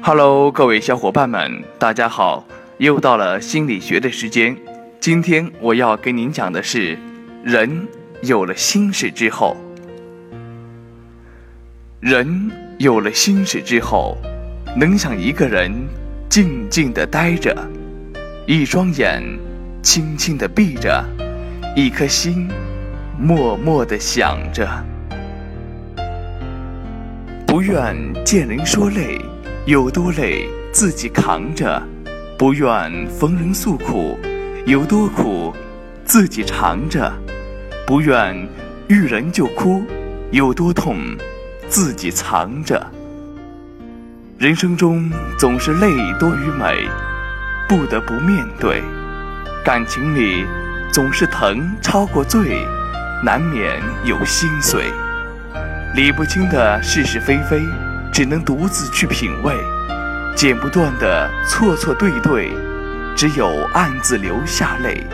Hello，各位小伙伴们，大家好！又到了心理学的时间。今天我要跟您讲的是，人有了心事之后，人有了心事之后，能想一个人静静的待着，一双眼轻轻的闭着，一颗心默默的想着，不愿见人说累。有多累，自己扛着；不愿逢人诉苦，有多苦，自己尝着；不愿遇人就哭，有多痛，自己藏着。人生中总是泪多于美，不得不面对；感情里总是疼超过醉，难免有心碎。理不清的是是非非。只能独自去品味，剪不断的错错对对，只有暗自流下泪。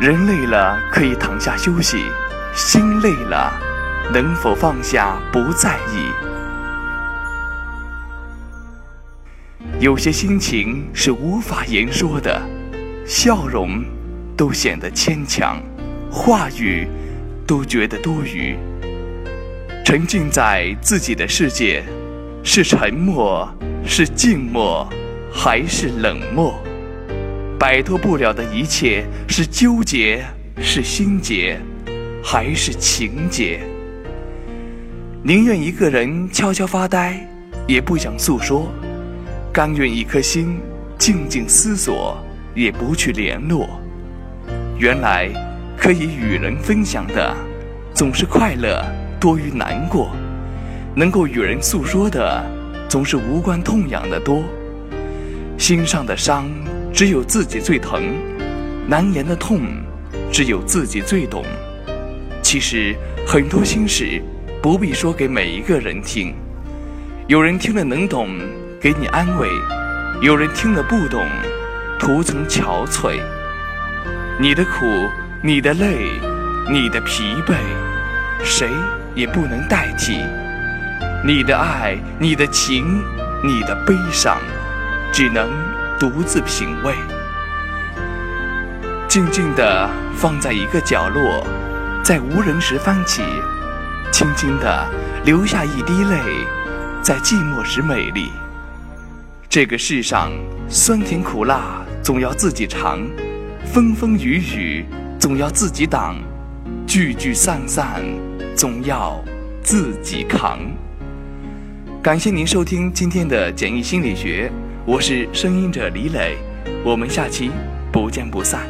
人累了可以躺下休息，心累了能否放下不在意？有些心情是无法言说的，笑容都显得牵强，话语都觉得多余。沉浸在自己的世界，是沉默，是静默，还是冷漠？摆脱不了的一切，是纠结，是心结，还是情结？宁愿一个人悄悄发呆，也不想诉说；甘愿一颗心静静思索，也不去联络。原来，可以与人分享的，总是快乐。多于难过，能够与人诉说的，总是无关痛痒的多。心上的伤，只有自己最疼；难言的痛，只有自己最懂。其实很多心事，不必说给每一个人听。有人听了能懂，给你安慰；有人听了不懂，徒增憔悴。你的苦，你的累，你的疲惫，谁？也不能代替你的爱，你的情，你的悲伤，只能独自品味。静静地放在一个角落，在无人时翻起，轻轻地流下一滴泪，在寂寞时美丽。这个世上酸甜苦辣总要自己尝，风风雨雨总要自己挡，聚聚散散。总要自己扛。感谢您收听今天的简易心理学，我是声音者李磊，我们下期不见不散。